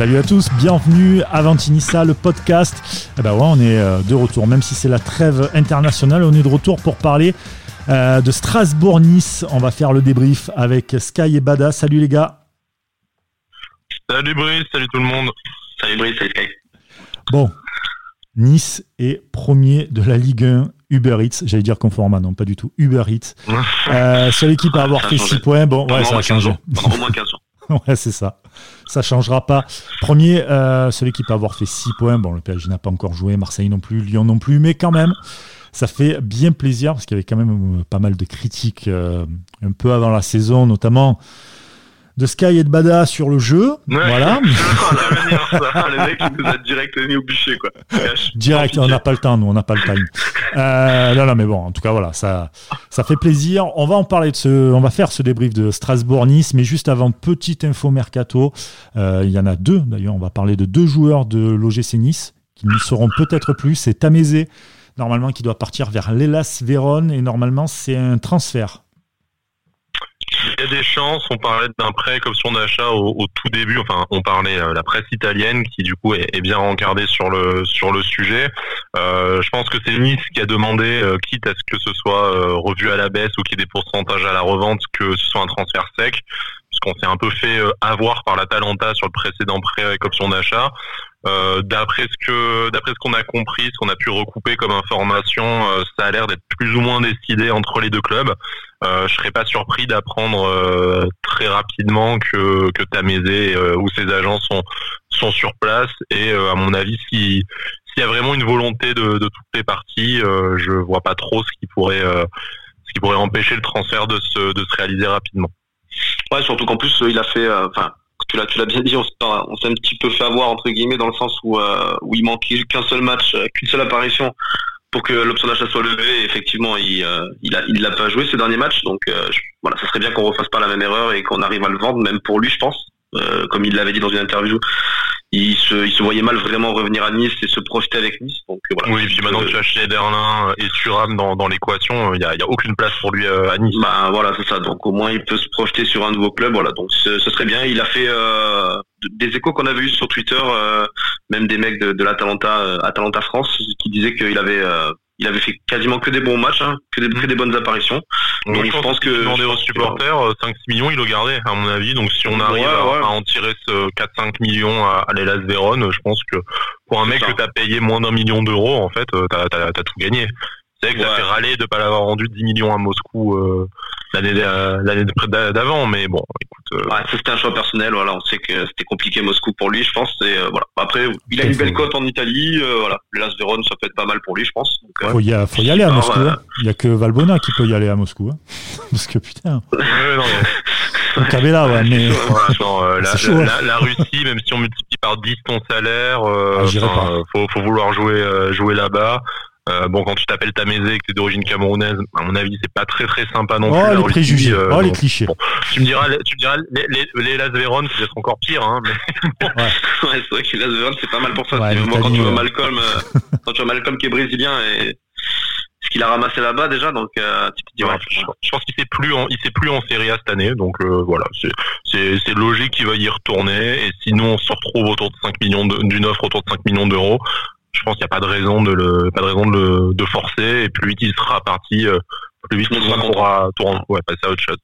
Salut à tous, bienvenue à Ventinissa, le podcast. Eh ben ouais, on est euh, de retour, même si c'est la trêve internationale, on est de retour pour parler euh, de Strasbourg-Nice. On va faire le débrief avec Sky et Bada. Salut les gars. Salut Brice, salut tout le monde. Salut Brice, salut Sky. Bon, Nice est premier de la Ligue 1 Uber Eats, j'allais dire Conforma, non pas du tout, Uber Eats. Euh, seule équipe à avoir fait 6 points, bon ouais ça a changé. Au moins 15 ans. ouais, c'est ça. Ça changera pas. Premier, euh, celui qui peut avoir fait 6 points. Bon, le PSG n'a pas encore joué, Marseille non plus, Lyon non plus, mais quand même, ça fait bien plaisir parce qu'il y avait quand même euh, pas mal de critiques euh, un peu avant la saison, notamment de Sky et de Bada sur le jeu. voilà. les mecs, ils nous ont direct mis au bûcher, quoi. Direct, on n'a pas le temps, nous, on n'a pas le time. Euh, non, non, mais bon, en tout cas, voilà, ça, ça fait plaisir. On va en parler de ce, on va faire ce débrief de Strasbourg-Nice, mais juste avant, petite info mercato. Euh, il y en a deux, d'ailleurs, on va parler de deux joueurs de l'OGC Nice qui ne seront peut-être plus. C'est Tamézé, normalement, qui doit partir vers l'Elas Vérone, et normalement, c'est un transfert. On parlait d'un prêt comme son d'achat au, tout début, enfin on parlait euh, la presse italienne qui du coup est, bien rencardée sur le sur le sujet. Euh, je pense que c'est Nice qui a demandé, euh, quitte à ce que ce soit euh, revu à la baisse ou qu'il y ait des pourcentages à la revente, que ce soit un transfert sec, parce qu'on s'est un peu fait euh, avoir par la Talenta sur le précédent prêt avec option d'achat. Euh, d'après ce que d'après ce qu'on a compris, ce qu'on a pu recouper comme information, euh, ça a l'air d'être plus ou moins décidé entre les deux clubs. Euh, je serais pas surpris d'apprendre euh, très rapidement que que Tamézé ou ses agents sont sont sur place et à mon avis si s'il y a vraiment une volonté de, de toutes les parties, je vois pas trop ce qui pourrait ce qui pourrait empêcher le transfert de se de se réaliser rapidement. Ouais, surtout qu'en plus il a fait enfin tu l'as, tu l'as bien dit, on, s'est un petit peu fait avoir entre guillemets dans le sens où, euh, il manquait qu'un seul match, qu'une seule apparition pour que l'option d'achat soit levée. Effectivement, il, euh, l'a pas joué ces derniers matchs, donc euh, voilà, ça serait bien qu'on refasse pas la même erreur et qu'on arrive à le vendre, même pour lui, je pense. Comme il l'avait dit dans une interview, il se, il se voyait mal vraiment revenir à Nice et se projeter avec Nice. Donc, voilà. Oui, et puis maintenant que tu as Schneiderlin et Thuram dans, dans l'équation, il n'y a, y a aucune place pour lui à Nice. Bah voilà, c'est ça. Donc au moins il peut se projeter sur un nouveau club. Voilà, donc ce, ce serait bien. Il a fait euh, des échos qu'on avait eu sur Twitter, euh, même des mecs de, de l'Atalanta, euh, Atalanta France, qui disaient qu'il avait il avait fait quasiment que des bons matchs, hein, que, des, que des bonnes apparitions. Donc, donc je pense, pense que demander aux supporters 5-6 millions, il le gardait à mon avis. Donc si on arrive ouais, ouais. À, à, en tirer ce 4-5 millions à, à l'Elas Vérone, je pense que pour un mec que t'as payé moins d'un million d'euros, en fait, t'as as, as, tout gagné. C'est vrai que ça fait râler de pas l'avoir vendu 10 millions à Moscou euh, l'année l'année d'avant, mais bon, écoute. Euh... Ouais, c'était un choix personnel. Voilà, on sait que c'était compliqué Moscou pour lui, je pense. Et euh, voilà. Après, il a une belle cote en Italie. Euh, voilà, Las Vérone, ça peut être pas mal pour lui, je pense. Donc, faut, y, a, faut y aller à Moscou. Hein. Il y a que Valbona qui peut y aller à Moscou, hein. parce que putain. Ouais, non, mais... Cabella, ouais, mais. non, euh, la, chaud, la, la, Russie, même si on multiplie par 10 ton salaire, euh, ah, faut, faut vouloir jouer, euh, jouer là-bas. Euh, bon, quand tu t'appelles Tamézé et que tu es d'origine camerounaise, à mon avis, c'est pas très très sympa non oh, plus. Les préjugés, euh, oh, les clichés. Bon, tu me diras, tu me diras, les, les, les Las Véron, c'est peut-être encore pire, hein. Mais... ouais. ouais c'est vrai que les Las Véron, c'est pas mal pour ça. Ouais, quand tu vois Malcolm, euh, quand tu vois Malcolm qui est brésilien et ce qu'il a ramassé là-bas déjà, donc tu te dis, ouais, je, je, pense qu'il sait plus, en, il sait plus en Serie A cette année, donc voilà, c'est c'est logique qu'il va y retourner. Et sinon, on se retrouve autour de 5 millions d'une offre autour de 5 millions d'euros je pense qu'il n'y a pas de raison de le, pas de raison de le, de forcer. Et plus vite il sera parti, plus vite on pourra ouais, passer à autre chose.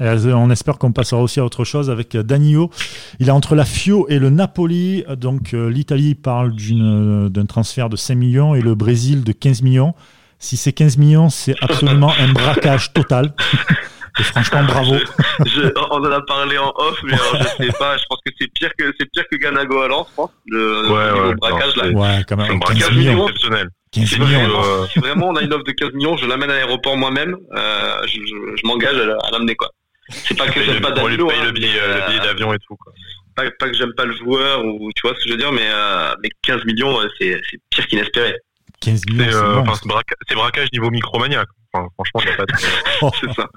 Et on espère qu'on passera aussi à autre chose avec Danilo. Il est entre la Fio et le Napoli. Donc l'Italie parle d'un transfert de 5 millions et le Brésil de 15 millions. Si c'est 15 millions, c'est absolument un braquage total. Et franchement, bravo. Je, je, on en a parlé en off, mais alors, je sais pas. Je pense que c'est pire que c'est pire que Ganago à Lens, je pense. Le, ouais, niveau ouais, braquage non, là. Ouais, quand même. 15 millions, exceptionnel. 15 millions. Euh... Si vraiment on a une offre de 15 millions, je l'amène à l'aéroport moi-même. Euh, je, je, je m'engage à l'amener quoi. C'est pas que j'aime pas Danilo. On lui paye hein, le billet, euh, billet d'avion et tout quoi. Pas, pas que j'aime pas le joueur ou tu vois ce que je veux dire, mais, euh, mais 15 millions, c'est pire qu'inespéré. 15 millions. C'est euh, braquage, niveau micromania. Enfin, franchement, il n'y a pas de. C'est ça.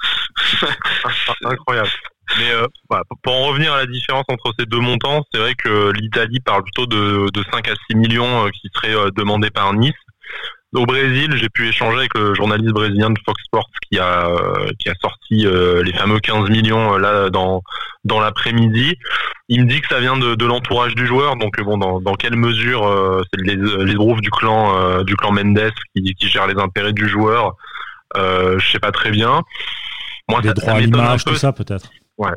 Incroyable. Mais euh, voilà, pour en revenir à la différence entre ces deux montants, c'est vrai que l'Italie parle plutôt de, de 5 à 6 millions euh, qui seraient euh, demandés par Nice. au Brésil, j'ai pu échanger avec le journaliste brésilien de Fox Sports qui a qui a sorti les fameux 15 millions là dans dans l'après-midi. Il me dit que ça vient de, de l'entourage du joueur, donc bon, dans, dans quelle mesure c'est les les du clan du clan Mendes qui, qui gère les intérêts du joueur, euh, je sais pas très bien. Moi, des droits à l'image, tout ça peut-être. Ouais.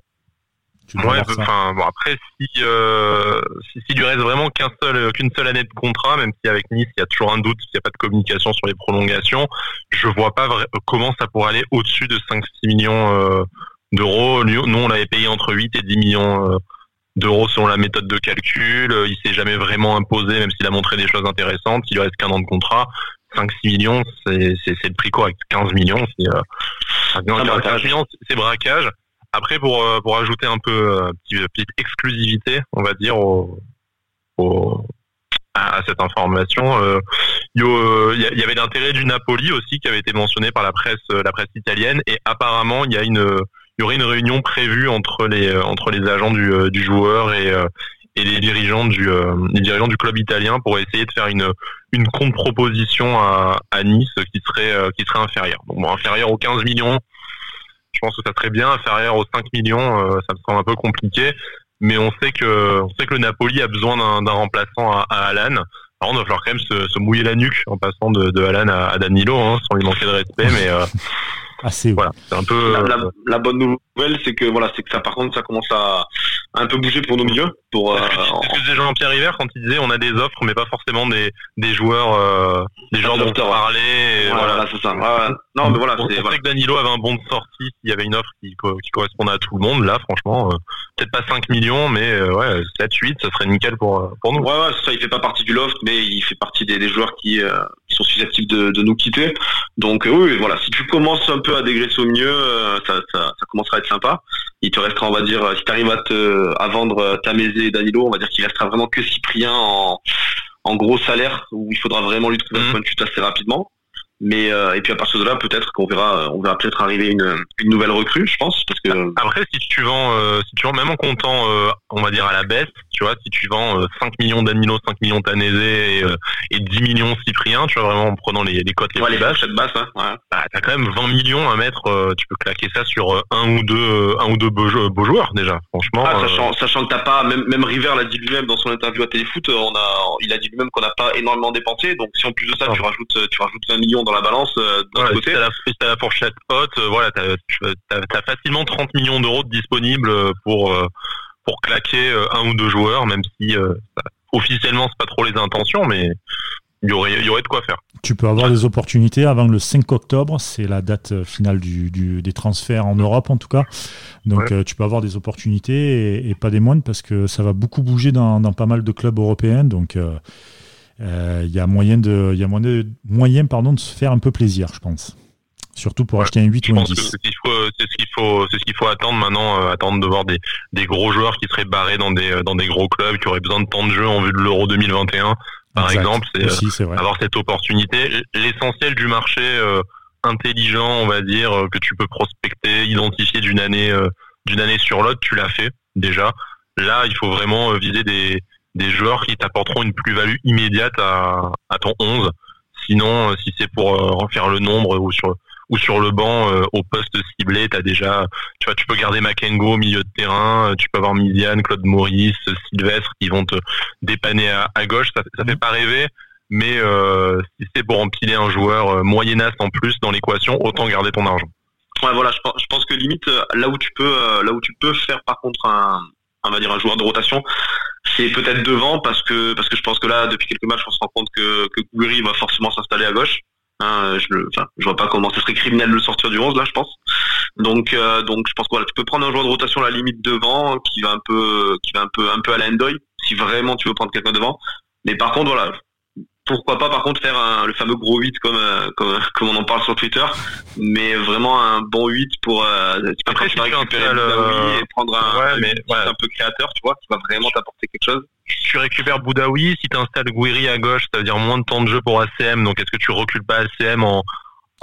Ouais, enfin bon après si, euh, si s'il lui reste vraiment qu'un seul qu'une seule année de contrat, même si avec Nice il y a toujours un doute s'il n'y a pas de communication sur les prolongations, je vois pas comment ça pourrait aller au-dessus de 5-6 millions euh, d'euros. Nous on l'avait payé entre 8 et 10 millions euh, d'euros selon la méthode de calcul. Il s'est jamais vraiment imposé, même s'il a montré des choses intéressantes. Il lui reste qu'un an de contrat. 5-6 millions, c'est le prix correct. 15 millions, c'est euh, 15 millions, c'est braquage. Après, pour, euh, pour ajouter un peu euh, petite, petite exclusivité, on va dire, au, au, à, cette information, euh, il y, avait l'intérêt du Napoli aussi qui avait été mentionné par la presse, la presse italienne, et apparemment il y a une, il y aurait une réunion prévue entre les entre les agents du, du joueur et et les dirigeants du les dirigeants du club italien pour essayer de faire une une contre-proposition à, à Nice qui serait qui serait inférieure. Donc bon, inférieure aux 15 millions, je pense que ça serait bien. Inférieur aux 5 millions, euh, ça me semble un peu compliqué. Mais on sait que, on sait que le Napoli a besoin d'un remplaçant à, à Alan. Alors on va falloir quand même se, se, mouiller la nuque en passant de, de Alan à, à Danilo, hein, sans lui manquer de respect. Mais euh, assez. Voilà, c'est un peu. La, la, la bonne nouvelle, c'est que voilà, c'est que ça, par contre, ça commence à, un peu bouger pour nos milieux. Pour. Euh, c'est Jean-Pierre River quand il disait on a des offres, mais pas forcément des des joueurs, euh, des joueurs dont on parlait. Voilà, voilà c'est ça. Ouais, non, mais voilà. On, c'est, on voilà. que Danilo avait un bon de sortie s'il y avait une offre qui, qui correspondait à tout le monde. Là, franchement, euh, peut-être pas 5 millions, mais euh, ouais, 7, 8, ça serait nickel pour pour nous. Ouais, ouais, ça. Il fait pas partie du loft, mais il fait partie des, des joueurs qui, euh, qui sont susceptibles de, de nous quitter. Donc oui, voilà. Si tu commences un peu à dégraisser au milieu, ça, ça, ça commencera à être sympa. Il te restera, on va dire, si tu arrives à te à vendre Tamézé et Danilo, on va dire qu'il restera vraiment que Cyprien en, en gros salaire où il faudra vraiment lui trouver un point de chute assez rapidement. Mais euh, et puis à partir de là, peut-être qu'on verra, on verra peut-être arriver une, une nouvelle recrue, je pense, parce que après si tu vends, euh, si tu vends même en comptant, euh, on va dire à la baisse, tu vois, si tu vends 5 millions Danilo, 5 millions Tanézé et, et 10 millions Cyprien, tu vois vraiment en prenant les, les cotes les ouais, plus les basses, basses hein, ouais. bah, t'as quand même 20 millions à mettre, tu peux claquer ça sur un ou deux, un ou deux beaux, beaux joueurs déjà, franchement. Ah, sachant, sachant que t'as pas, même, même River l'a dit lui-même dans son interview à Téléfoot, on a, il a dit lui-même qu'on n'a pas énormément dépensé, donc si en plus de ça Ah. tu rajoutes, tu rajoutes 20 millions dans la balance, d'un Ouais, côté. si t'as la, si t'as la fourchette haute, euh, voilà, t'as, t'as facilement 30 millions d'euros de disponibles euh, pour euh, pour claquer euh, un ou deux joueurs, même si euh, ça- officiellement c'est pas trop les intentions, mais il y aurait il y aurait de quoi faire. Tu peux avoir des opportunités avant le 5 octobre, c'est la date euh, finale du, du- des transferts en Europe en tout cas. Donc euh, tu peux avoir des opportunités et, et pas des moindres parce que ça va beaucoup bouger dans, dans pas mal de clubs européens. Donc euh, euh, il y a moyen de, y a moyen, de- moyen pardon, de se faire un peu plaisir, je pense. Surtout pour Ouais, acheter un 8 Je ou un pense que 10. c'est ce qu'il faut, c'est ce qu'il faut, c'est ce qu'il faut attendre maintenant, euh, attendre de voir des, des gros joueurs qui seraient barrés dans des dans des gros clubs, qui auraient besoin de temps de jeu en vue de l'Euro 2021, par Exact. exemple. C'est euh, avoir cette opportunité. L'essentiel du marché euh, intelligent, on va dire, euh, que tu peux prospecter, identifier d'une année euh, d'une année sur l'autre, tu l'as fait déjà. Là, il faut vraiment euh, viser des, des joueurs qui t'apporteront une plus-value immédiate à, à ton 11. Sinon, euh, si c'est pour euh, refaire le nombre ou sur ou sur le banc euh, au poste ciblé, t'as déjà, tu vois, tu peux garder Makengo au milieu de terrain, tu peux avoir Midiane, Claude Maurice, Sylvestre qui vont te dépanner à, à gauche. Ça, ça fait pas rêver, mais euh, si c'est pour empiler un joueur euh, moyennasse en plus dans l'équation, autant garder ton argent. Ouais, voilà, je pense, je pense que limite là où tu peux, là où tu peux faire par contre un, on va dire un joueur de rotation, c'est peut-être devant parce que parce que je pense que là depuis quelques matchs on se rend compte que que va forcément s'installer à gauche. Hein, je le, enfin, je vois pas comment ce serait criminel de le sortir du 11 là, je pense. Donc euh, donc je pense que voilà, tu peux prendre un joueur de rotation à la limite devant qui va un peu qui va un peu un peu à la Endoy si vraiment tu veux prendre quelqu'un devant. Mais par contre voilà, pourquoi pas par contre faire un, le fameux gros 8 comme, euh, comme comme on en parle sur Twitter mais vraiment un bon 8 pour euh, tu peux Après, récupérer installes, Boudaoui euh, et prendre un, ouais, mais, 8 ouais. un peu créateur tu vois qui va vraiment t'apporter quelque chose Tu récupères Boudaoui, si tu installes Gouiri à gauche, ça veut dire moins de temps de jeu pour ACM, donc est-ce que tu recules pas ACM en,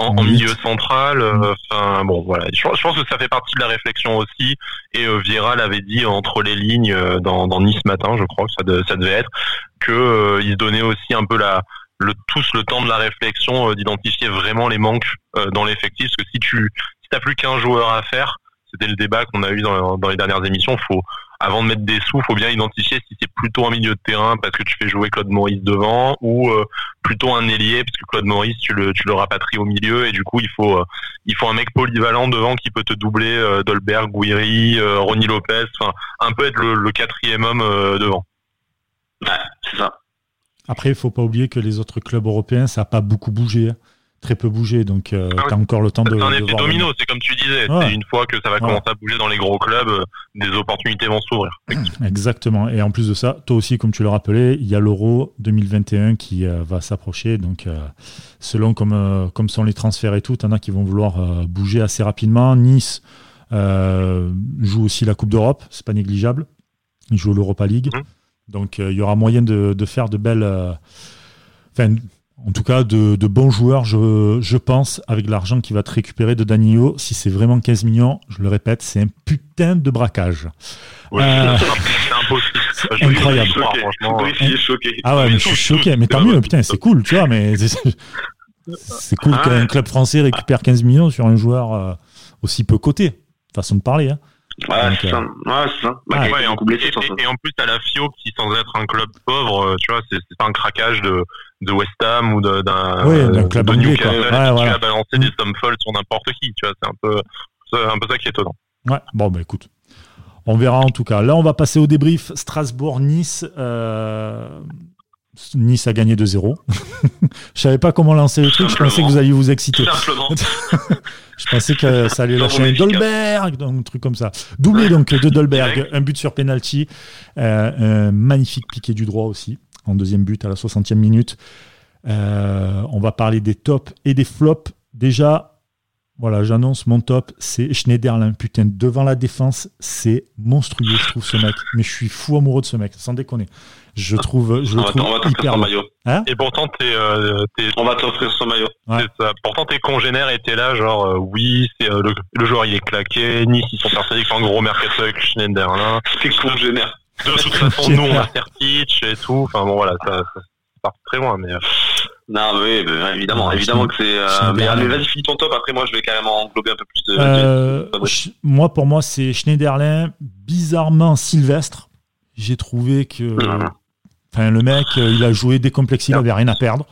en, milieu central euh, Enfin bon voilà, je, pense- je pense que ça fait partie de la réflexion aussi, et euh, Vieira l'avait dit entre les lignes euh, dans, dans Nice matin, je crois que ça, de- ça devait être, que euh, il se donnait aussi un peu la le, tous le temps de la réflexion d'identifier vraiment les manques dans l'effectif. Parce que si tu si t'as plus qu'un joueur à faire, c'était le débat qu'on a eu dans, dans les dernières émissions. Faut avant de mettre des sous, faut bien identifier si c'est plutôt un milieu de terrain parce que tu fais jouer Claude Maurice devant ou euh, plutôt un ailier parce que Claude Maurice tu le tu le rapatries au milieu et du coup il faut euh, il faut un mec polyvalent devant qui peut te doubler euh, Dolberg, Guiri, Ronnie Lopez, enfin un peu être le, quatrième homme devant. Ouais, c'est ça. Après, il faut pas oublier que les autres clubs européens, ça n'a pas beaucoup bougé. Hein très peu bougé, donc euh, ah tu as encore le temps de. C'est un effet domino, c'est comme tu disais. Une fois que ça va commencer à bouger dans les gros clubs, euh, des opportunités vont s'ouvrir. Exactement. Et en plus de ça, toi aussi, comme tu le rappelais, il y a l'Euro 2021 qui euh, va s'approcher. Donc, selon comme, comme sont les transferts et tout, il y en a qui vont vouloir bouger assez rapidement. Nice joue aussi la Coupe d'Europe, c'est pas négligeable. Il joue l'Europa League. Mmh. Donc, il y aura moyen de, de faire de belles. Enfin, en tout cas, de, bons joueurs, je, pense, avec l'argent qui va te récupérer de Danilo. Si c'est vraiment 15 millions, je le répète, c'est un putain de braquage. Euh, c'est impossible. incroyable. Ah ouais, mais je suis choqué. Mais tant mieux, putain, c'est cool, tu vois, mais c'est cool ah qu'un club français récupère 15 millions sur un joueur euh, aussi peu coté. Façon de parler. Hein. Ouais, c'est ça. Euh, ouais, c'est ça. Bah, et, en, plus, et, en plus, à la FIO qui, sans être un club pauvre, tu vois, c'est pas un craquage de, de West Ham ou d'un oui, club de Newcastle qui voilà. a balancé des sommes folles sur n'importe qui. Tu vois, c'est un peu, un peu ça qui est étonnant. Ouais, bon, bah écoute. On verra en tout cas. Là, on va passer au débrief Strasbourg-Nice. Euh, nice a gagné 2-0. je savais pas comment lancer le truc. Je pensais que vous alliez vous exciter. je pensais que ça allait lâcher un Dolberg, un truc comme ça. Doublé donc de Dolberg, un but sur penalty, euh, un magnifique piqué du droit aussi en deuxième but à la 60e minute. Euh, on va parler des tops et des flops. Déjà, voilà, j'annonce mon top, c'est Schneiderlin. Putain, devant la défense, c'est monstrueux, je trouve ce mec. Mais je suis fou amoureux de ce mec, sans déconner. Je trouve, je le trouve hyper maillot. Hein et pourtant, t'es, euh, on va t'offrir son maillot. Pourtant, tes congénères étaient là, genre, euh, oui, c'est le, joueur il est claqué. Nice, ils sont persuadés un gros mercato avec Schneiderlin. C'est congénère. De toute façon, nous, on va faire pitch et tout. Enfin bon, voilà, ça, ça part très loin, mais. Euh. Non, mais oui, évidemment, évidemment que c'est. Euh, mais, vas-y, finis ton top. Après, moi, je vais carrément englober un peu plus de. Euh, moi, pour moi, c'est Schneiderlin, bizarrement Sylvestre. J'ai trouvé que. Enfin, le mec, il a joué décomplexé, il avait rien à perdre.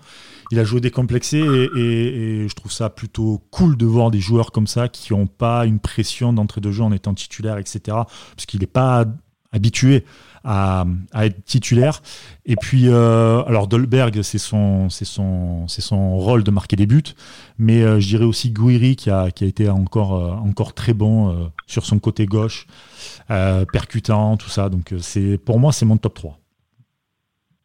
Il a joué décomplexé et, et, je trouve ça plutôt cool de voir des joueurs comme ça qui n'ont pas une pression d'entrée de jeu en étant titulaire, etc. Parce qu'il n'est pas habitué à, être titulaire. Et puis, euh, alors Dolberg, c'est son, c'est son, c'est son rôle de marquer des buts, mais euh, je dirais aussi Guiri qui a, qui a été encore, euh, encore très bon sur son côté gauche, percutant, tout ça. Donc, c'est, pour moi, c'est mon top 3.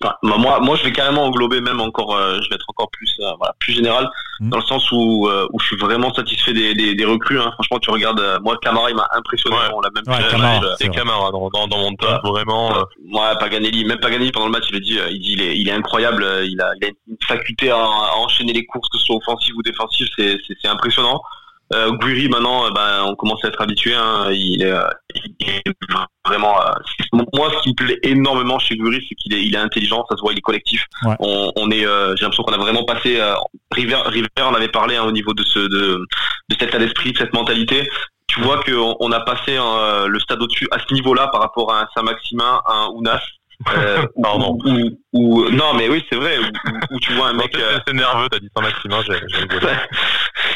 Bah, moi, moi, je vais carrément englober même encore, euh, je vais être encore plus, euh, voilà, plus général, mmh. dans le sens où, euh, où je suis vraiment satisfait des, des, des recrues. Hein. Franchement, tu regardes, moi, Camara, il m'a impressionné. Ouais. On l'a même ouais, Camara, c'est Camara dans, dans, dans, mon top, vraiment. Ouais, Paganelli, même Paganelli pendant le match, il a dit, il dit, il est, il est incroyable. Il a, il a une faculté à, à, enchaîner les courses, que ce soit offensives ou défensives, c'est, c'est, impressionnant. Euh, Guiri maintenant, euh, ben, on commence à être habitué. Hein. il, est, euh, il, est, vraiment. Euh, moi, ce qui me plaît énormément chez Guiri, c'est qu'il est, il est intelligent. Ça se voit, il est collectif. On, on, est. J'ai l'impression qu'on a vraiment passé. River, River en avait parlé hein, au niveau de ce de, de cet état d'esprit, de cette mentalité. Tu vois qu'on on a passé le stade au-dessus à ce niveau-là par rapport à un Saint-Maximin, un Ounas. Euh, Pardon. Ou, non, mais oui, c'est vrai. Où, tu vois un mec. Euh, c'est nerveux, t'as dit ça Maximin, j'ai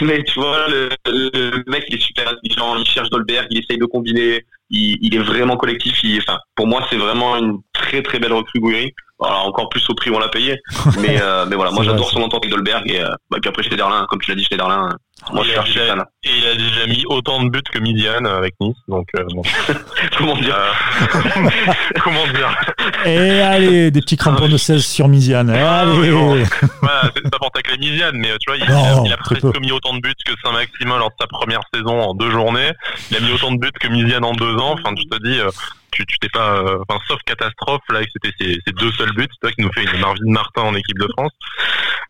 Mais tu vois, le, le, mec, il est super intelligent, il cherche Dolberg, il essaye de combiner, il, il est vraiment collectif. Il, enfin, pour moi, c'est vraiment une très très belle recrue Gouiri. Alors, encore plus au prix où on l'a payé. mais, euh, mais voilà, moi j'adore son entente avec Dolberg et, euh, bah, et puis après Schneiderlin, comme tu l'as dit, Schneiderlin, moi, il, a déjà, et il a déjà mis autant de buts que Midian avec Nice, donc euh, bon. comment dire euh, Comment dire Et allez, des petits crampons de 16 sur Midian. Ah, allez. voilà, ça porte avec la Midian, mais tu vois, il, non, il a presque mis autant de buts que Saint-Maximin lors de sa première saison en deux journées. Il a mis autant de buts que Midian en deux ans. Enfin, tu te dis, euh, tu t'es pas, euh, enfin, sauf catastrophe là, c'était ses, deux seuls buts, c'est toi qui nous fait une Marvin Martin en équipe de France.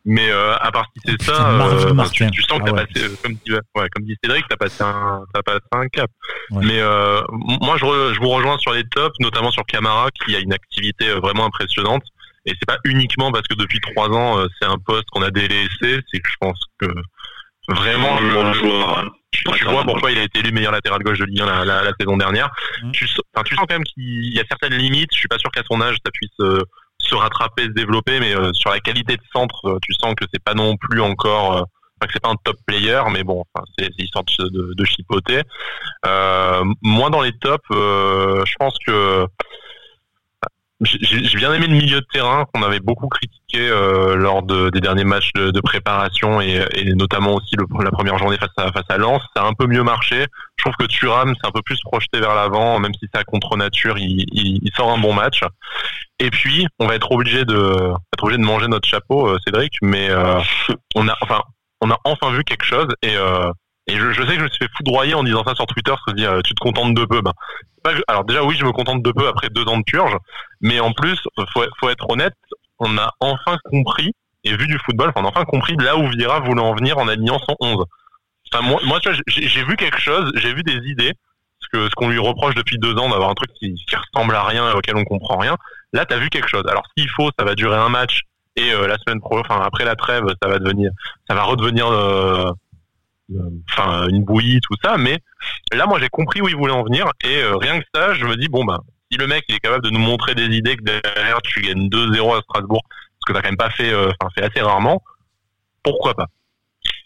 Mais euh, à part si c'est ça, euh, tu, tu, sens que ah t'as passé, comme dit, ouais, comme dit Cédric, t'as passé un, t'as passé un cap. Mais moi, je, je vous rejoins sur les tops, notamment sur Camara, qui a une activité vraiment impressionnante. Et c'est pas uniquement parce que depuis trois ans c'est un poste qu'on a délaissé, c'est que je pense que vraiment bon joueur. Tu, vois pourquoi il a été élu meilleur latéral gauche de Ligue 1 la, saison dernière. Mmh. Tu, enfin, tu sens quand même qu'il y a certaines limites. Je suis pas sûr qu'à son âge ça puisse se rattraper, se développer, mais sur la qualité de centre, tu sens que c'est pas non plus encore que c'est pas un top player, mais bon, enfin, c'est histoire de, de, chipoter. Euh, moi, dans les tops, euh, je pense que j'ai bien aimé le milieu de terrain qu'on avait beaucoup critiqué euh, lors de, des derniers matchs de, préparation et, notamment aussi la première journée face à face Lens. Ça a un peu mieux marché. Je trouve que Thuram s'est un peu plus projeté vers l'avant, même si c'est à contre nature, il, sort un bon match. Et puis on va être obligé de être obligé de manger notre chapeau, euh, Cédric, mais euh, on a enfin on a enfin vu quelque chose et je, sais que je me suis fait foudroyer en disant ça sur Twitter, se euh, tu te contentes de peu. Ben, alors déjà oui, je me contente de peu après deux ans de purge, mais en plus faut, faut être honnête, on a enfin compris et vu du football, on a enfin compris là où Vira voulait en venir en alignant son 11. Enfin, moi, tu vois, j'ai vu quelque chose, j'ai vu des idées, ce que ce qu'on lui reproche depuis deux ans d'avoir un truc qui, ressemble à rien, auquel on comprend rien. Là, t'as vu quelque chose. Alors s'il faut, ça va durer un match et euh, la semaine pro, enfin après la trêve, ça va devenir, ça va redevenir, euh, euh, enfin une bouillie tout ça. Mais là, moi, j'ai compris où il voulait en venir et rien que ça, je me dis bon bah si le mec il est capable de nous montrer des idées que derrière tu gagnes 2-0 à Strasbourg, ce que t'as quand même pas fait, enfin fait assez rarement, pourquoi pas?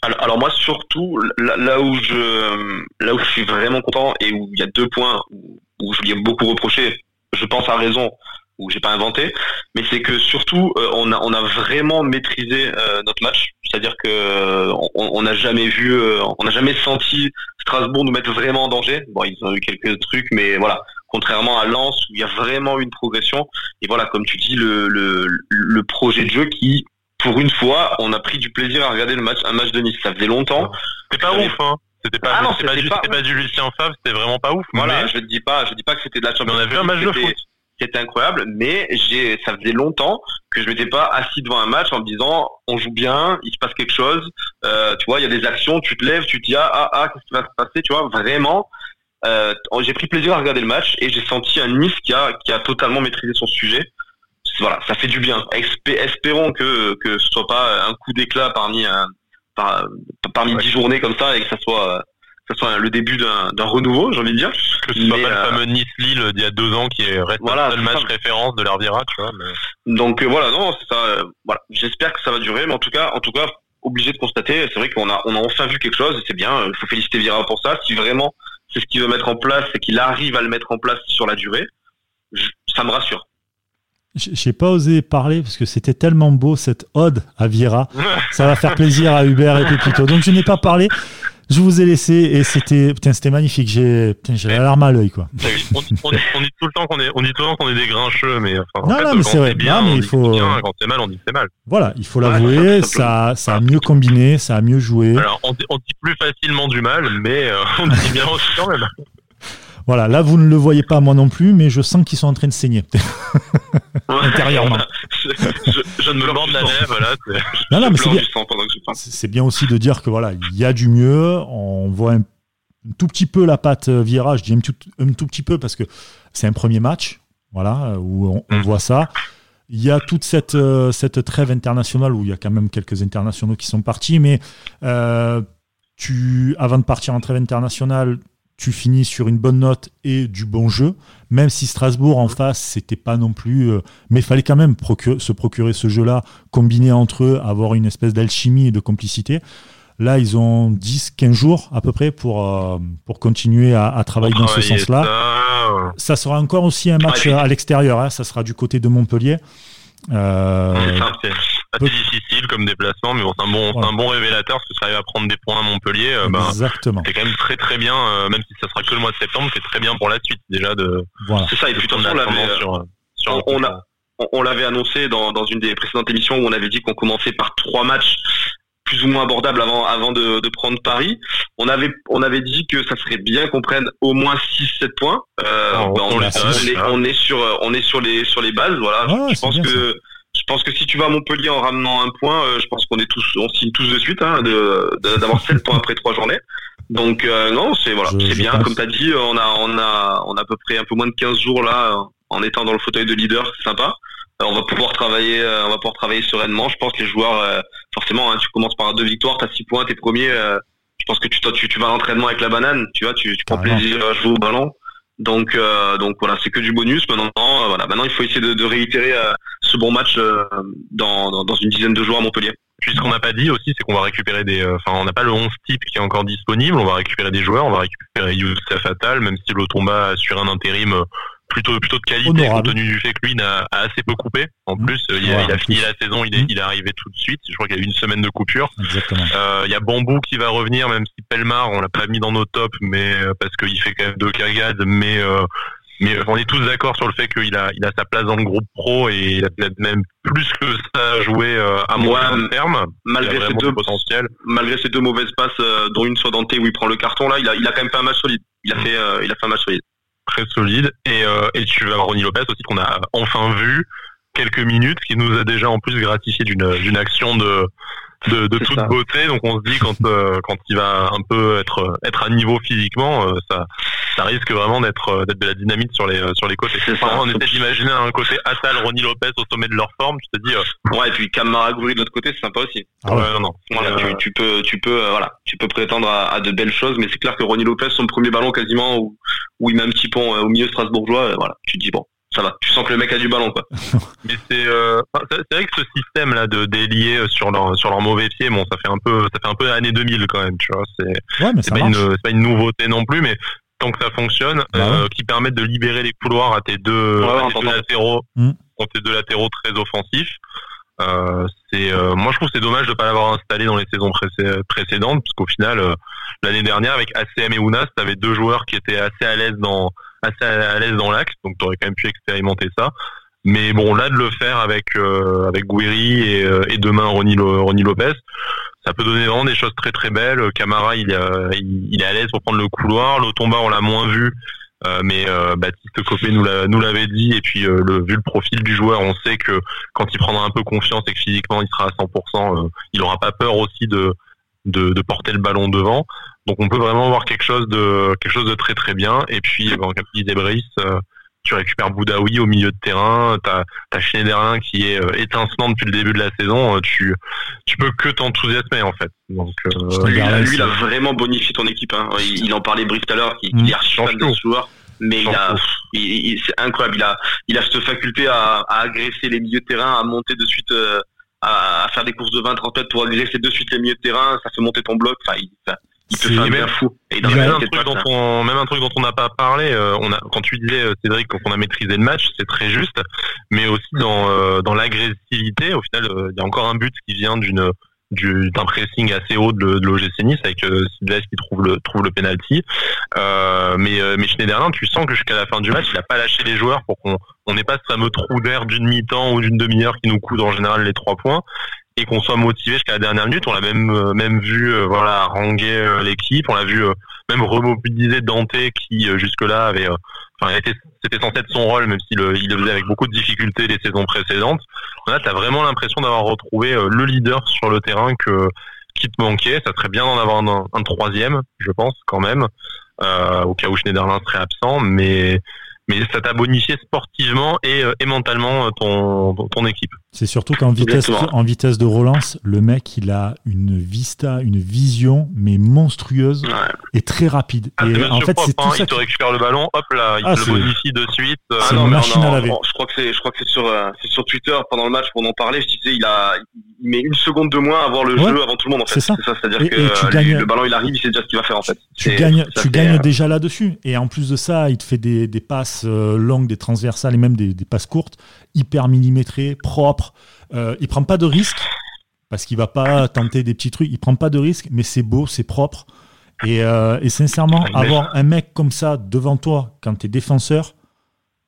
Alors, moi surtout là, où je là où je suis vraiment content et où il y a deux points où, où je lui ai beaucoup reproché, je pense à raison, ou j'ai pas inventé, mais c'est que surtout euh, on a on a vraiment maîtrisé euh, notre match, c'est-à-dire que euh, on n'a jamais vu, on n'a jamais senti Strasbourg nous mettre vraiment en danger. Bon, ils ont eu quelques trucs, mais voilà, contrairement à Lens où il y a vraiment une progression. Et voilà, comme tu dis, le le, le projet de jeu qui pour une fois, on a pris du plaisir à regarder le match, un match de Nice. Ça faisait longtemps. C'était pas ouf, hein. C'était pas, ah pas, du, pas, du Lucien Favre, c'était vraiment pas ouf. Voilà, je ne dis pas, je dis pas que c'était de la Champions On a vu un match de foot c'était incroyable, mais j'ai, ça faisait longtemps que je m'étais pas assis devant un match en me disant on joue bien, il se passe quelque chose, euh, tu vois, il y a des actions, tu te lèves, tu te dis ah ah, ah qu'est-ce qui va se passer, tu vois, vraiment. Euh, j'ai pris plaisir à regarder le match et j'ai senti un Nice qui a qui a totalement maîtrisé son sujet. Voilà, ça fait du bien. espérons que que ce soit pas un coup d'éclat parmi un, parmi dix journées comme ça et que ça soit que ce soit le début d'un renouveau, j'ai envie de dire. Que ce soit pas le euh, fameux Nice-Lille d'il y a deux ans qui est reste le match référence de tu vois. Donc euh, voilà, non, ça. Euh, voilà, j'espère que ça va durer, mais en tout cas, en tout cas, obligé de constater, c'est vrai qu'on a, on a enfin vu quelque chose, et c'est bien. Il faut féliciter Vira pour ça. Si vraiment c'est ce qu'il veut mettre en place, et qu'il arrive à le mettre en place sur la durée, ça me rassure. J'ai pas osé parler parce que c'était tellement beau cette ode à Vira. Ça va faire plaisir à Hubert et Pépito. Donc je n'ai pas parlé. Je vous ai laissé et c'était putain c'était magnifique. J'ai la larme à l'œil quoi. On, dit tout le temps qu'on est on dit tout le temps qu'on est des grincheux mais enfin non, non mais c'est vrai. Bien, mais il faut bien, quand c'est mal on dit c'est mal. Voilà, il faut l'avouer, ça ça a mieux combiné, ça a mieux joué. Alors on dit, on dit plus facilement du mal mais euh, on dit bien aussi quand même. Voilà, là vous ne le voyez pas moi non plus, mais je sens qu'ils sont en train de saigner intérieurement. je, je, ne me demande la lèvre, voilà. Non, non, mais c'est bien. C'est bien aussi de dire que voilà, il y a du mieux. On voit un, tout petit peu la patte euh, virage. Je dis un tout, un tout petit peu parce que c'est un premier match, voilà, où on, mm. voit ça. Il y a toute cette, euh, cette trêve internationale où il y a quand même quelques internationaux qui sont partis, mais euh, tu, avant de partir en trêve internationale, tu finis sur une bonne note et du bon jeu, même si Strasbourg en face, c'était pas non plus. Euh, mais il fallait quand même se procurer ce jeu-là, combiner entre eux, avoir une espèce d'alchimie et de complicité. Là, ils ont 10-15 jours à peu près pour, euh, pour continuer à, travailler dans ce sens-là. Ça. sera encore aussi un match à l'extérieur, hein. ça sera du côté de Montpellier. Euh, c'est difficile comme déplacement, mais bon, c'est un bon, un bon révélateur parce que ça arrive à prendre des points à Montpellier. Euh, ben, Exactement. c'est quand même très très bien, euh, même si ça sera que le mois de septembre, c'est très bien pour la suite déjà de. Voilà. C'est ça. Et puis on l'avait, sur, sur on, a, on l'avait annoncé dans, dans une des précédentes émissions où on avait dit qu'on commençait par trois matchs plus ou moins abordables avant avant de, de, prendre Paris. On avait on avait dit que ça serait bien qu'on prenne au moins 6 7 points. Euh, oh, ben, on, est, on, est, sur on est sur les sur les bases voilà. Ah, je pense que je pense que si tu vas à Montpellier en ramenant un point, euh, je pense qu'on est tous, on signe tous de suite, hein, d'avoir 7 points après trois journées. Donc euh, non, c'est voilà, c'est bien. Comme tu as dit, on a, on a, on a à peu près un peu moins de 15 jours là, en étant dans le fauteuil de leader, c'est sympa. on va pouvoir travailler, on va pouvoir travailler sereinement. Je pense que les joueurs, forcément, hein, tu commences par deux victoires, tu as six points, t'es premier. je pense que tu, tu, tu vas à l'entraînement avec la banane, tu vois, tu, tu prends plaisir à jouer au ballon. Donc, donc voilà, c'est que du bonus. Maintenant, voilà, maintenant il faut essayer de, réitérer ce bon match dans, dans, dans, une dizaine de jours à Montpellier. Puis ce qu'on n'a pas dit aussi, c'est qu'on va récupérer des. Euh, enfin, on n'a pas le 11 type qui est encore disponible. On va récupérer des joueurs. On va récupérer Youssef Fatal, même si Lotomba sur un intérim euh, plutôt plutôt de qualité compte tenu du fait que lui a, assez peu coupé. En mmh. plus, il, a, fini la saison, il est, mmh. il est arrivé tout de suite. Je crois qu'il y a eu une semaine de coupure. Euh, il y a Bambou qui va revenir, même si Pelmar, on l'a pas mis dans nos tops, mais parce qu'il fait quand même deux cagades, mais mais on est tous d'accord sur le fait qu'il a, il a sa place dans le groupe pro et il a même plus que ça joué euh, à moyen terme. Malgré ses deux potentiels. malgré ces deux mauvaises passes, euh, dont une soit Dante où il prend le carton là, il a, il a quand même fait un match solide. Il a fait, euh, il a fait un match solide. Très solide. Et, et tu vas Ronnie Lopez aussi qu'on a enfin vu quelques minutes, qui nous a déjà en plus gratifié d'une action de de, de toute beauté. Donc on se dit quand euh, quand il va un peu être être à niveau physiquement, euh, ça ça risque vraiment d'être euh, d'être de la dynamite sur les sur les côtés. Enfin, on essaie d'imaginer un côté Atal, Ronnie Lopez au sommet de leur forme. Tu te dis ouais et puis Camara Goury de l'autre côté, c'est sympa aussi. Ah ouais, non, non. tu, tu, peux tu peux voilà tu peux prétendre à, à de belles choses, mais c'est clair que Ronnie Lopez son premier ballon quasiment où, où il met un petit pont au milieu strasbourgeois, voilà tu te dis bon ça va. Tu sens que le mec a du ballon, quoi. Mais c'est, euh, c'est vrai que ce système là de délier euh, sur leur sur leur mauvais pied, bon, ça fait un peu, ça fait un peu année 2000 quand même, tu vois. C'est, ouais, c'est pas une, c'est pas une nouveauté non plus, mais tant que ça fonctionne, bah euh, qui permettent de libérer les couloirs à tes deux, latéraux, mmh. tes deux latéraux très offensifs. Euh, c'est, euh, moi je trouve c'est dommage de pas l'avoir installé dans les saisons précédentes, parce qu'au final, l'année dernière avec ACM et Ounas, t'avais deux joueurs qui étaient assez à l'aise dans assez à l'aise dans l'axe, donc tu aurais quand même pu expérimenter ça. Mais bon, là de le faire avec euh, avec Guiri et, euh, demain Ronnie, Ronnie Lopez, ça peut donner vraiment des choses très très belles. Camara, il, il, est à l'aise pour prendre le couloir. L'Otomba, on l'a moins vu, euh, mais Baptiste Copé nous l'avait dit. Et puis, le, vu le profil du joueur, on sait que quand il prendra un peu confiance et que physiquement il sera à 100%, il aura pas peur aussi de, de, de porter le ballon devant. Donc on peut vraiment voir quelque chose de quelque chose de très très bien. Et puis bon, comme Brice, euh, tu récupères Boudaoui au milieu de terrain, t'as as Schneiderlin qui est euh, étincelant depuis le début de la saison, euh, tu tu peux que t'enthousiasmer en fait. Donc lui, il a vraiment bonifié ton équipe. Hein. Il, en parlait Brice tout à l'heure, qui, mmh. est archi fan de ce joueur. Mais il a, il, c'est incroyable. Il a, il a cette faculté à, à, agresser les milieux de terrain, à monter de suite, à, faire des courses de 20-30 mètres pour agresser de suite les milieux de terrain. Ça fait monter ton bloc. Enfin, il, il même fou. Et même, un truc dont on, même un truc dont on n'a pas parlé, euh, on a, quand tu disais euh, Cédric qu'on a maîtrisé le match, c'est très juste, mais aussi dans, euh, dans l'agressivité, au final, il y a encore un but qui vient d'une d'un pressing assez haut de, de l'OGC Nice avec euh, qui trouve le trouve le penalty. Euh, mais mais Schneiderlin, tu sens que jusqu'à la fin du match, il a pas lâché les joueurs pour qu'on on n'ait pas ce fameux trou d'air d'une mi-temps ou d'une demi-heure qui nous coûte en général les trois points et qu'on soit motivé jusqu'à la dernière minute. On l'a même euh, même vu euh, voilà haranguer euh, l'équipe. On l'a vu même remobiliser Dante qui jusque-là avait enfin c'était censé être son rôle même s'il il le faisait avec beaucoup de difficultés les saisons précédentes. Là, tu as vraiment l'impression d'avoir retrouvé le leader sur le terrain que qui te manquait. Ça serait bien d'en avoir un, un, troisième, je pense quand même, euh, au cas où Schneiderlin serait absent, mais mais ça t'a bonifié sportivement et, et mentalement ton, ton équipe. C'est surtout qu'en vitesse, en vitesse de relance, le mec, il a une vista, une vision, mais monstrueuse et très rapide. Ah, et en fait, c'est tout ça. Il te récupère le ballon, hop là, il ah, te le bonifie de suite. Euh. C'est une machine à laver. Je crois que c'est, je crois que c'est sur, euh, c'est sur Twitter pendant le match pour en parler. Je disais, il a, il met une seconde de moins à voir le jeu avant tout le monde. En fait. C'est ça. C'est à dire que euh, le ballon il arrive, il sait déjà ce qu'il va faire en fait. Tu gagnes, tu gagnes déjà là-dessus. Et en plus de ça, il te fait des, des passes longues, des transversales et même des, des passes courtes, hyper millimétrées, propres. Euh, il prend pas de risque parce qu'il va pas tenter des petits trucs. Il prend pas de risque, mais c'est beau, c'est propre. Et, euh, sincèrement, avoir un mec comme ça devant toi quand tu es défenseur,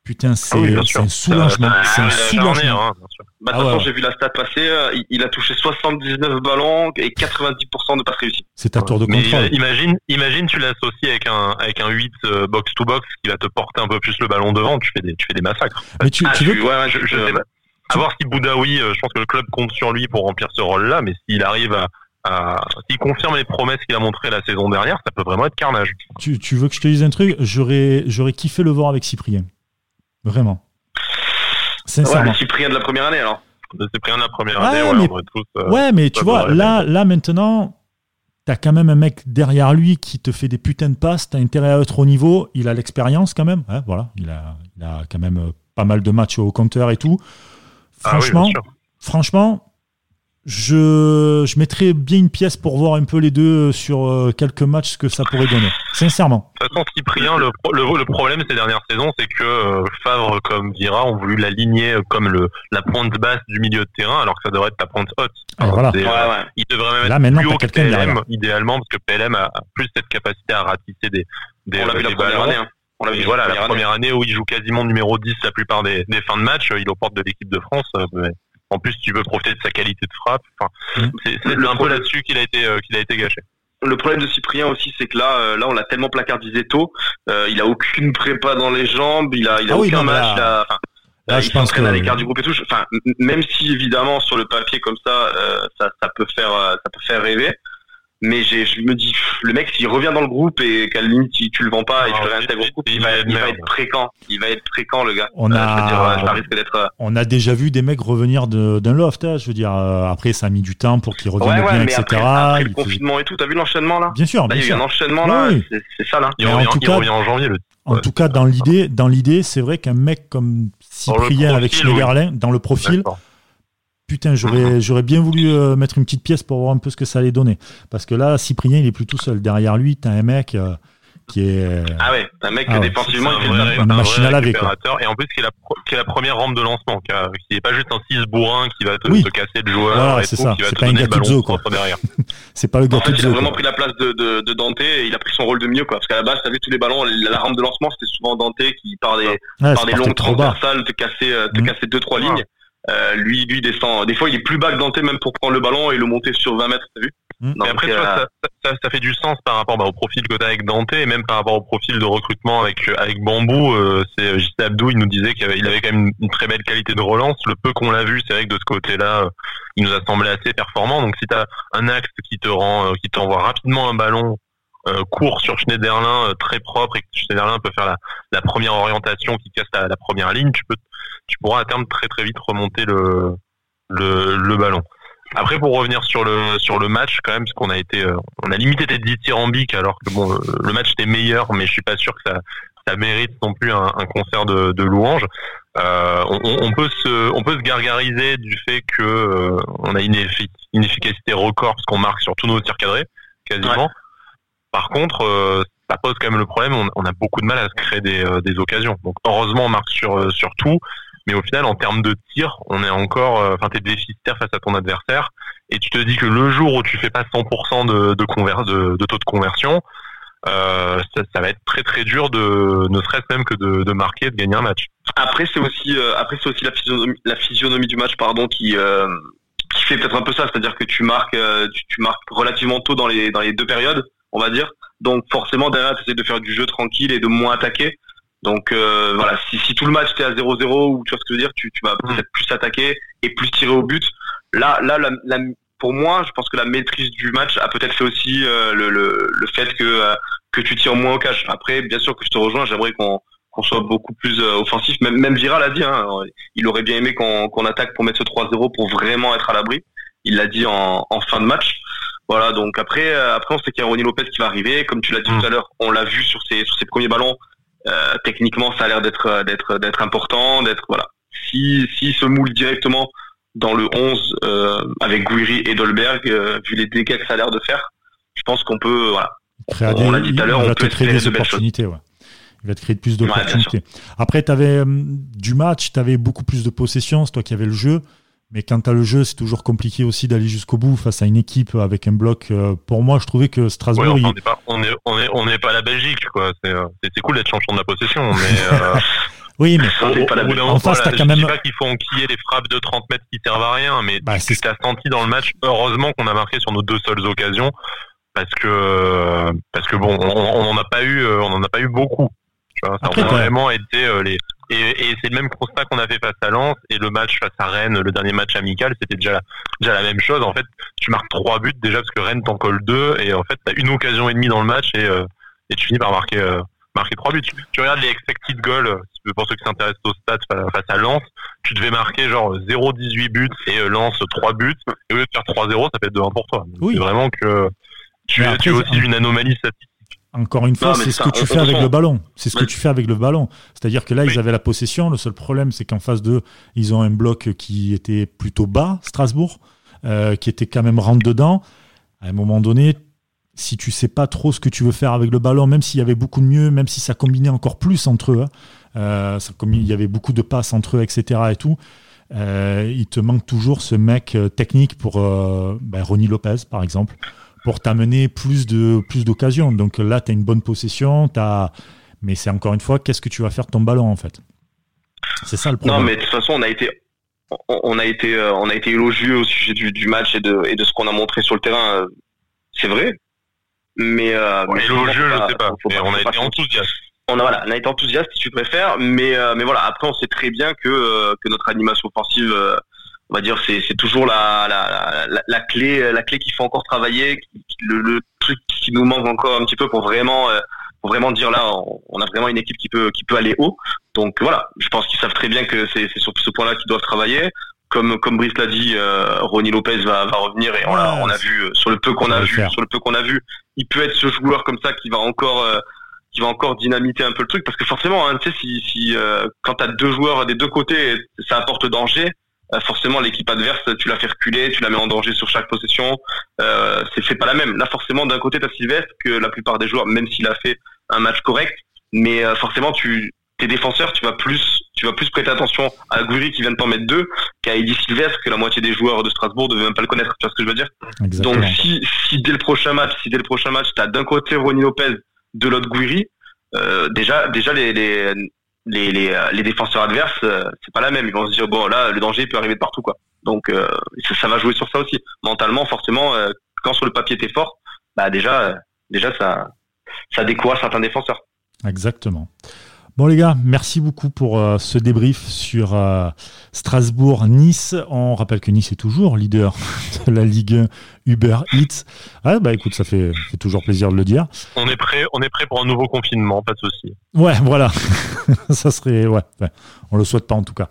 putain, ah c'est un soulagement. c'est un soulagement. Hein, bah, ah j'ai vu la stat passer. Euh, il, a touché 79 ballons et 90% de passes réussies. C'est un tour de contrôle. imagine, imagine, tu l'associes avec un, avec un 8 box to box qui va te porter un peu plus le ballon devant. Tu fais des, tu fais des massacres. Mais tu, tu veux, ouais, je, je sais pas. À voir si Boudaoui, euh, je pense que le club compte sur lui pour remplir ce rôle-là, mais s'il arrive à, à s'il confirme les promesses qu'il a montrées la saison dernière, ça peut vraiment être carnage. Tu, tu veux que je te dise un truc? J'aurais, j'aurais kiffé le voir avec Cyprien. Vraiment. Sincèrement. Ouais, Cyprien de la première année alors. De Cyprien de la première Ouais, année, ouais, mais- on est tous, euh, Ouais, mais tu vois, là, là maintenant, t'as quand même un mec derrière lui qui te fait des putains de passes. T'as intérêt à être au niveau. Il a l'expérience quand même. hein, voilà, il a, il a quand même euh, pas mal de matchs au compteur et tout. Ah oui, Franchement, franchement, je, je mettrais bien une pièce pour voir un peu les deux sur euh, quelques matchs ce que ça pourrait donner. Sincèrement. De toute façon, Cyprien, le, pro- le, le problème ces dernières saisons, c'est que euh, Favre comme Vira ont voulu l'aligner euh, comme le, la pointe basse du milieu de terrain, alors que ça devrait être la pointe haute. Ah, voilà. c'est, Ouais, euh, ouais. Il devrait même Là, être maintenant, plus haut que PLM, derrière. idéalement, parce que PLM a, plus cette capacité à ratisser des, des, On l'a euh, vu la des première ballons. année. hein. On l'a Et vu voilà, la première année où il joue quasiment numéro 10 la plupart des, des fins de match, euh, il est aux portes de l'équipe de France. euh, mais en plus, tu veux profiter de sa qualité de frappe. Enfin, Mhm. c'est un peu problème- là-dessus qu'il a été euh, qu'il a été gâché. Le problème de Cyprien aussi, c'est que là, euh, là, on l'a tellement placardisé tôt. euh, il a aucune prépa dans les jambes. Il a, il a Ah oui, aucun non, match. là- il a- enfin, Là, je il pense s'entraîne que- à l'écart du groupe et tout. Enfin, même si évidemment sur le papier comme ça, euh, ça, ça peut faire, ça peut faire rêver. Mais j'ai, je me dis, pff, le mec, s'il revient dans le groupe et qu'à la limite, tu, tu le vends pas et tu le réintègres au groupe, il va il va être fréquent. Il va être fréquent, le gars. On Euh, a- je veux dire, euh, ça risque d'être. euh, On a déjà vu des mecs revenir d'un loft. hein, je veux dire, après, ça a mis du temps pour qu'ils Ouais, reviennent ouais, bien, mais etc. après, après le confinement et tout, t'as vu l'enchaînement là? Bien sûr, Là, bien il y a eu un enchaînement là, Oui. c'est- ça là. Il, Mais en revient, tout il cas- revient en janvier. Le... En Ouais. tout cas, dans l'idée, dans l'idée, c'est vrai qu'un mec comme Cyprien avec profil, Schneiderlin, dans le profil. Putain, j'aurais, j'aurais bien voulu euh, mettre une petite pièce pour voir un peu ce que ça allait donner. Parce que là, Cyprien, il est plus tout seul. Derrière lui, t'as un mec euh, qui est. Ah ouais, un mec Ah ouais. défensivement il un fait vrai- une machine à laver. Et en plus, qui est, la, pro- qui est la première rampe de lancement, qui, a- qui est pas juste un 6 bourrin qui va te, Oui. te casser le joueur Voilà, et c'est tout, ça. qui va C'est te pas un donner le Gattuso, ballon quoi. derrière. C'est pas le gars En fait, il a Gattuso, vraiment quoi. pris la place de, de, de Dante et il a pris son rôle de mieux quoi. Parce qu'à la base, t'as vu tous les ballons, la, la rampe de lancement c'était souvent Dante qui par des Ouais, par c'est des longues trop bas. transversales te casser euh, te casser deux trois Ouais. lignes. Euh, lui lui descend. Des fois, il est plus bas que Dante même pour prendre le ballon et le monter sur 20 mètres. T'as vu Mais après, tu euh, vois, ça, ça, ça fait du sens par rapport bah, au profil que tu as avec Dante et même par rapport au profil de recrutement avec, euh, avec Bambou. Euh, c'est JC Abdou, il nous disait qu'il avait, il avait quand même une, une très belle qualité de relance. Le peu qu'on l'a vu, c'est vrai que de ce côté-là, euh, il nous a semblé assez performant. Donc si tu as un axe qui te rend, euh, qui t'envoie rapidement un ballon euh, court sur Schneiderlin, euh, très propre, et que Schneiderlin peut faire la, la première orientation qui casse la, la première ligne, tu peux, tu pourras à terme très très vite remonter le, le, le ballon. Après, pour revenir sur le sur le match, quand même, parce qu'on a été, euh, on a limité été dithyrambique, alors que bon, le match était meilleur, mais je suis pas sûr que ça ça mérite non plus un, un concert de, de louanges. Euh, on, on peut se on peut se gargariser du fait que euh, on a une, effi- une efficacité record parce qu'on marque sur tous nos tirs cadrés quasiment. Par contre, euh, ça pose quand même le problème. On, on a beaucoup de mal à se créer des, euh, des occasions. Donc heureusement, on marque sur euh, sur tout. Mais au final, en termes de tir, on est encore, euh, enfin, t'es déficitaire face à ton adversaire, et tu te dis que le jour où tu fais pas 100% de, de, de, taux de conversion, euh, ça, va être très très dur de, ne serait-ce même que de, marquer, de gagner un match. Après, c'est aussi, euh, après, c'est aussi la physionomie, la physionomie du match, pardon, qui, qui fait peut-être un peu ça. C'est-à-dire que tu marques, tu marques relativement tôt dans les, dans les deux périodes, on va dire. Donc, forcément, derrière, tu essaies de faire du jeu tranquille et de moins attaquer. Donc, euh, voilà, si, si tout le match t'es à 0-0 ou tu vois ce que je veux dire, tu, tu vas peut-être plus attaquer et plus tirer au but. Là, là, la, la- pour moi, je pense que la maîtrise du match a peut-être fait aussi euh, le, le, le fait que, euh, que tu tires moins au cash. Après, bien sûr que je te rejoins, j'aimerais qu'on qu'on soit beaucoup plus offensif. Même, même Vira l'a dit, hein, il aurait bien aimé qu'on qu'on attaque pour mettre ce 3-0 pour vraiment être à l'abri. Il l'a dit en, en fin de match. Voilà, donc après, après on sait qu'il y a Ronnie Lopez qui va arriver. Comme tu l'as dit Mm. tout à l'heure, on l'a vu sur ses, sur ses premiers ballons. Euh, techniquement, ça a l'air d'être d'être d'être important, d'être voilà. Si si se moule directement dans le 11 euh, avec Guiri et Dolberg, euh, vu les dégâts que ça a l'air de faire, je pense qu'on peut voilà. Créer On l'a dit tout à l'heure, on va peut te créer des de opportunités. Ouais. Il va te créer plus Ouais, d'opportunités. Après, tu avais du match, tu avais beaucoup plus de possession, c'est toi qui avais le jeu. Mais quand tu as le jeu, c'est toujours compliqué aussi d'aller jusqu'au bout face à une équipe avec un bloc. euh, Pour moi, je trouvais que Strasbourg. Ouais, enfin, il- on n'est pas, on est, on est, on n'est pas la Belgique, quoi. C'est, euh, c'est, cool d'être champion de la possession, mais euh, Oui, mais On n'est pas la au bout d'un En face, voilà, t'as je quand dis même- pas qu'il faut enquiller les frappes de 30 mètres qui servent à rien, mais Bah, c'est tu t'as senti dans le match, heureusement qu'on a marqué sur nos deux seules occasions, parce que, parce que bon, on n'en a pas eu, on en a pas eu beaucoup. Tu vois, ça Après, a vraiment été euh, les, et, et c'est le même constat qu'on a fait face à Lens et le match face à Rennes, le dernier match amical, c'était déjà la, déjà la même chose. En fait, tu marques trois buts déjà parce que Rennes t'en colle deux et en fait t'as une occasion et demie dans le match et, euh, et tu finis par marquer, euh, marquer trois buts. Tu regardes les expected goals, pour ceux qui s'intéressent aux stats face à Lens, tu devais marquer genre 0-18 buts et Lens 3 buts. Et au lieu de faire 3-0, ça fait 2-1 pour toi. Oui. C'est vraiment que tu, tu es aussi une anomalie statistique. Encore une fois, c'est ce que tu fais avec le ballon. C'est ce que tu fais avec le ballon. C'est-à-dire que là, ils avaient la possession. Le seul problème, c'est qu'en face d'eux, ils ont un bloc qui était plutôt bas, Strasbourg, euh, qui était quand même rentre dedans. À un moment donné, si tu sais pas trop ce que tu veux faire avec le ballon, même s'il y avait beaucoup de mieux, même si ça combinait encore plus entre eux, hein, euh, il y avait beaucoup de passes entre eux, etc. et tout, euh, il te manque toujours ce mec technique pour ben, Ronnie Lopez, par exemple pour t'amener plus de plus d'occasions. Donc là, tu as une bonne possession, as... mais c'est encore une fois, qu'est-ce que tu vas faire de ton ballon en fait? C'est ça le problème. Non, mais de toute façon, on a été on a été euh, on a été élogieux au sujet du, match et de et de ce qu'on a montré sur le terrain. Euh, c'est vrai, mais, euh, élogieux, je sais pas. on a été enthousiaste. On a voilà, on a été enthousiaste si tu préfères, mais mais voilà. Après, on sait très bien que que notre animation offensive on va dire c'est c'est toujours la, la, la, la, clé la clé qu'il faut encore travailler le, le, truc qui nous manque encore un petit peu pour vraiment euh, pour vraiment dire là on, a vraiment une équipe qui peut qui peut aller haut. Donc voilà. Je pense qu'ils savent très bien que c'est c'est sur ce point là qu'ils doivent travailler. Comme comme Brice l'a dit euh, Ronnie Lopez va, va revenir et on a on a vu euh, sur le peu qu'on a vu sur le peu qu'on a vu il peut être ce joueur comme ça qui va encore euh, qui va encore dynamiter un peu le truc. Parce que forcément hein, tu sais si si quand t'as deux joueurs des deux côtés ça apporte danger. euh, forcément l'équipe adverse tu la fais reculer tu la mets en danger sur chaque possession. Euh, c'est pas la même. Là forcément d'un côté t'as Sylvestre que la plupart des joueurs même s'il a fait un match correct mais euh, forcément tu tes défenseurs tu vas plus tu vas plus prêter attention à Goury qui vient de t'en mettre deux qu'à Eddie Sylvestre que la moitié des joueurs de Strasbourg devaient même pas le connaître. Tu vois ce que je veux dire? Donc si, si dès le prochain match si dès le prochain match t'as d'un côté Ronnie Lopez de l'autre Gouiri euh, déjà déjà les, les les, les, euh, les défenseurs adverses, euh, c'est pas la même. Ils vont se dire bon là, le danger peut arriver de partout quoi. Donc euh, ça, va jouer sur ça aussi. Mentalement, forcément, quand sur le papier t'es fort, bah déjà, déjà ça, ça décourage certains défenseurs. Exactement. Bon les gars, merci beaucoup pour euh, ce débrief sur euh, Strasbourg-Nice. On rappelle que Nice est toujours leader de la Ligue Uber Eats. Ah, bah écoute, ça fait, toujours plaisir de le dire. On est prêt, on est prêt pour un nouveau confinement, pas de souci. Ouais, voilà. ça serait, ouais, ouais, on le souhaite pas en tout cas.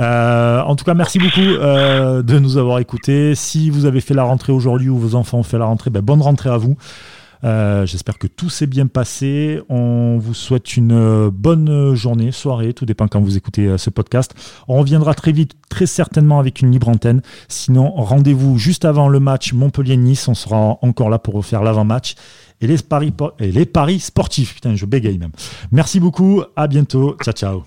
Euh, en tout cas, merci beaucoup de nous avoir écoutés. Si vous avez fait la rentrée aujourd'hui ou vos enfants ont fait la rentrée, ben, bonne rentrée à vous. Euh, j'espère que tout s'est bien passé. On vous souhaite une bonne journée, soirée, tout dépend quand vous écoutez euh, ce podcast. On reviendra très vite, très certainement avec une libre antenne. Sinon, rendez-vous juste avant le match Montpellier-Nice. On sera encore là pour refaire l'avant-match. Et les paris sportifs. Putain, je bégaye même. Merci beaucoup. À bientôt. Ciao, ciao.